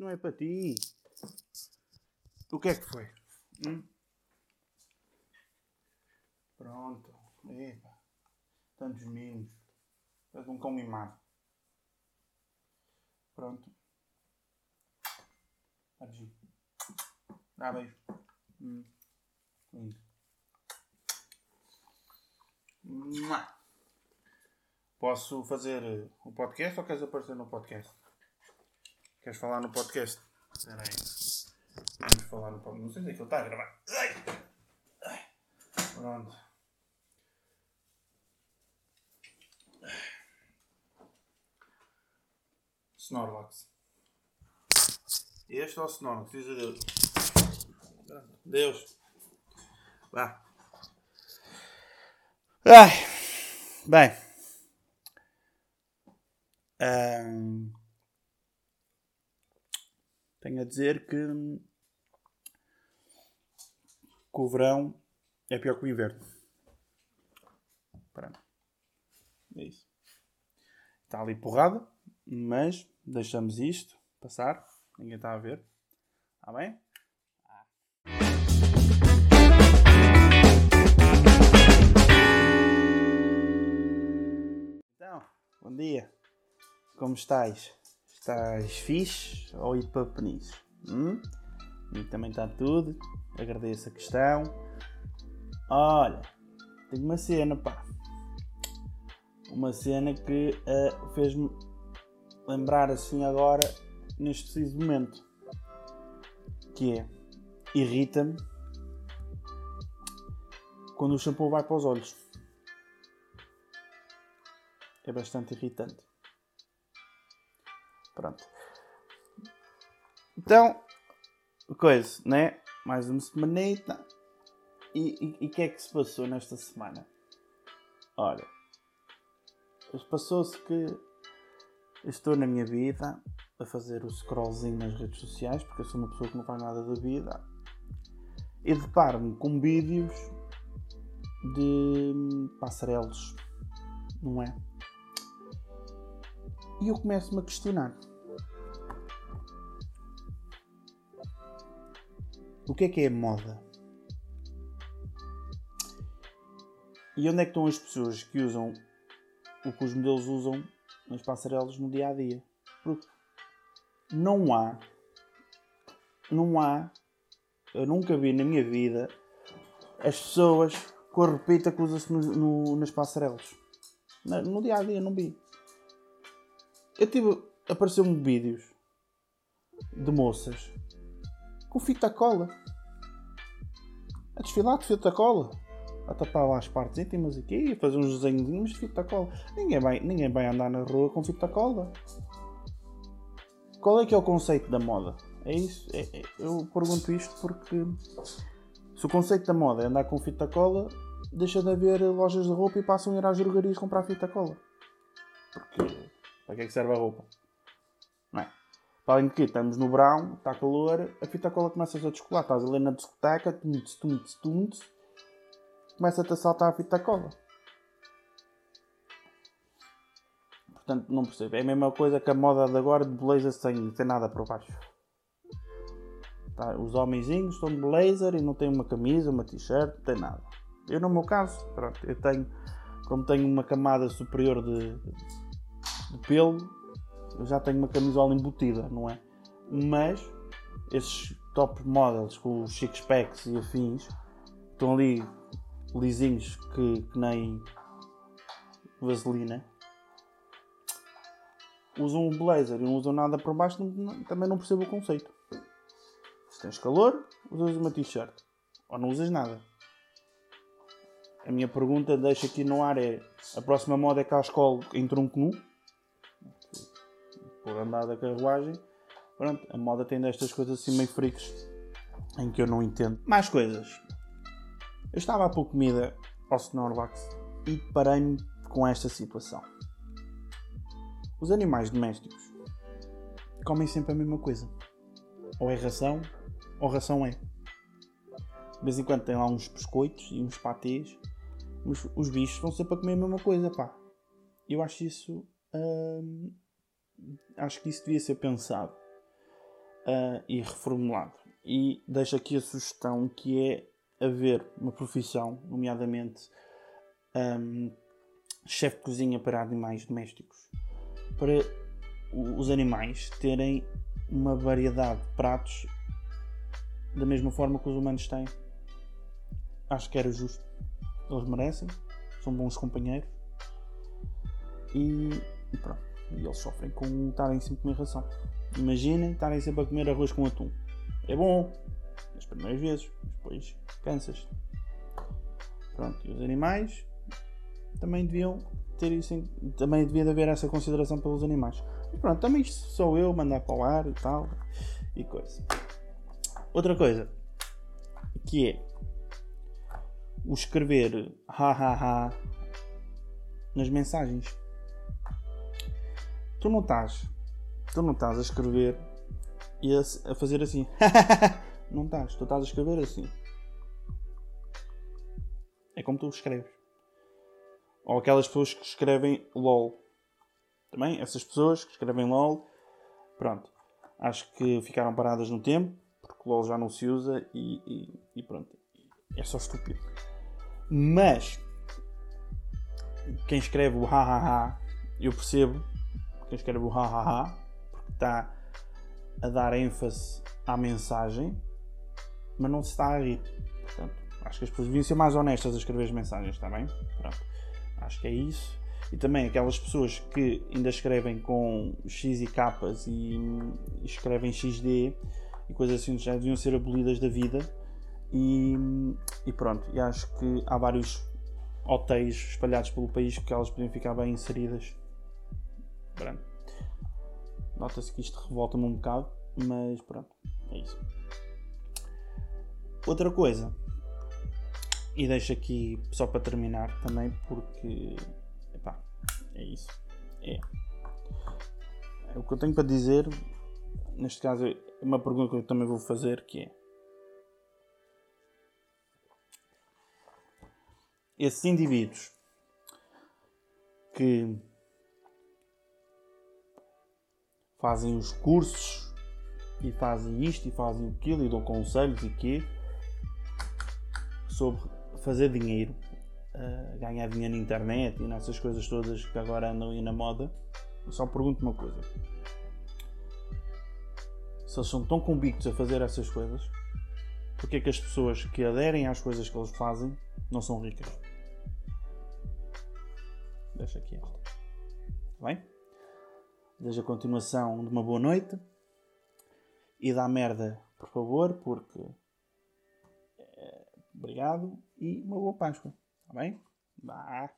Não é para ti. O que é que foi? Hum? Pronto. Epa. Tantos mimos. És um cão mimado. Pronto. Aqui. Dá beijo. Hum. Lindo. Posso fazer o podcast ou queres aparecer no podcast? Queres falar no podcast? Espera aí. Vamos falar no podcast. Não sei se aquilo está a gravar. Ai. Ai. Pronto. Snorlax. Este é o Snorlax, diz a Deus. Vá. Ai. Bem. Ahm, tenho a dizer que, que o verão é pior que o inverno. Pronto. É isso. Está ali porrada, mas deixamos isto passar. Ninguém está a ver. Está bem? Então, bom dia. Como estás? Estás fixe ou ir para Peniche? Hum? E também está tudo. Agradeço a questão. Olha, tenho uma cena, pá. Uma cena que ah, fez-me lembrar assim agora, neste preciso momento. Que é, irrita-me quando o shampoo vai para os olhos. É bastante irritante. Pronto. Então, coisa, né? Mais uma semanita. E o que é que se passou nesta semana? Olha, passou-se que estou na minha vida a fazer o scrollzinho nas redes sociais, porque eu sou uma pessoa que não faz nada da vida, e deparo-me com vídeos de passarelos, não é? E eu começo-me a questionar. O que é que é moda? E onde é que estão as pessoas que usam o que os modelos usam nas passarelas no dia a dia? Porque não há, não há, eu nunca vi na minha vida as pessoas com a repita que usa-se no, no, nas passarelas. No, no dia a dia não vi. Eu tive. Apareceu-me vídeos de moças com fita cola a desfilar de fita cola a tapar lá as partes íntimas aqui, a fazer uns desenhos de fita cola. Ninguém vai, ninguém vai andar na rua com fita cola. Qual é que é o conceito da moda? É isso? É, é, eu pergunto isto porque se o conceito da moda é andar com fita cola, deixa de haver lojas de roupa e passam a ir às drogarias comprar fita cola. Porque para que é que serve a roupa? Não é? Para além de que estamos no verão, está calor, a fita cola começa a descolar. Estás ali na discoteca, tumts, tumts, tumts, começa-te a saltar a fita cola. Portanto, não percebo. É a mesma coisa que a moda de agora de blazer sem, sem nada por baixo. Tá, os homenzinhos estão de blazer e não têm uma camisa, uma t-shirt, não tem nada. Eu, no meu caso, pronto, eu tenho, como tenho uma camada superior de, de pelo, já tenho uma camisola embutida, não é? Mas esses top models com os six packs e afins estão ali lisinhos que, que nem vaselina. Usam um blazer e não usam nada por baixo, também não percebo o conceito. Se tens calor, usas uma t-shirt. Ou não usas nada. A minha pergunta deixa aqui no ar é: a próxima moda é que a escola em tronco nu? Por andar da carruagem. Pronto, a moda tem destas coisas assim meio freaks em que eu não entendo. Mais coisas. Eu estava há pouco comida ao Snorlax e parei-me com esta situação. Os animais domésticos comem sempre a mesma coisa. Ou é ração, ou ração é. De vez em quando tem lá uns biscoitos e uns patês. Os, os bichos vão sempre a comer a mesma coisa, pá. Eu acho isso. Hum, acho que isso devia ser pensado. uh, e reformulado. E deixo aqui a sugestão que é haver uma profissão, nomeadamente um, chefe de cozinha para animais domésticos, para os animais terem uma variedade de pratos da mesma forma que os humanos têm. Acho que era justo. Eles merecem, são bons companheiros e pronto. E eles sofrem com estarem sempre a comer ração. Imaginem estarem sempre a comer arroz com atum. É bom nas primeiras vezes, depois cansas. Pronto, e os animais também deviam ter isso, também devia haver essa consideração pelos animais. E pronto, também sou eu mandar para o ar e tal e coisa. Outra coisa que é o escrever ha ha ha nas mensagens. Tu não estás, tu não estás a escrever e a, a fazer assim. não estás, tu estás a escrever assim. É como tu escreves. Ou aquelas pessoas que escrevem LOL. Também, essas pessoas que escrevem LOL, pronto. Acho que ficaram paradas no tempo, porque LOL já não se usa e, e, e pronto. É só estúpido. Mas, quem escreve o ha ha ha, eu percebo. Quem escreve o ha ha ha, porque está a dar ênfase à mensagem, mas não se está a rir. Portanto, acho que as pessoas deviam ser mais honestas a escrever as mensagens, está bem? Pronto. Acho que é isso. E também aquelas pessoas que ainda escrevem com X e capas e escrevem XD e coisas assim já deviam ser abolidas da vida. E, e, pronto, e acho que há vários hotéis espalhados pelo país que elas podiam ficar bem inseridas. Pronto. Nota-se que isto revolta-me um bocado, mas pronto, é isso. Outra coisa e deixo aqui só para terminar também porque epá, é isso. É. é. O que eu tenho para dizer, neste caso, é uma pergunta que eu também vou fazer que é esses indivíduos que fazem os cursos e fazem isto e fazem aquilo e dão conselhos e quê sobre fazer dinheiro, uh, ganhar dinheiro na internet e nessas coisas todas que agora andam aí na moda, eu só pergunto uma coisa. Se eles são tão convictos a fazer essas coisas, porque é que as pessoas que aderem às coisas que eles fazem não são ricas? Deixa aqui esta. Está bem? Desejo a continuação de uma boa noite. E dá merda, por favor, porque Obrigado e uma boa Páscoa. Tá bem? Bah.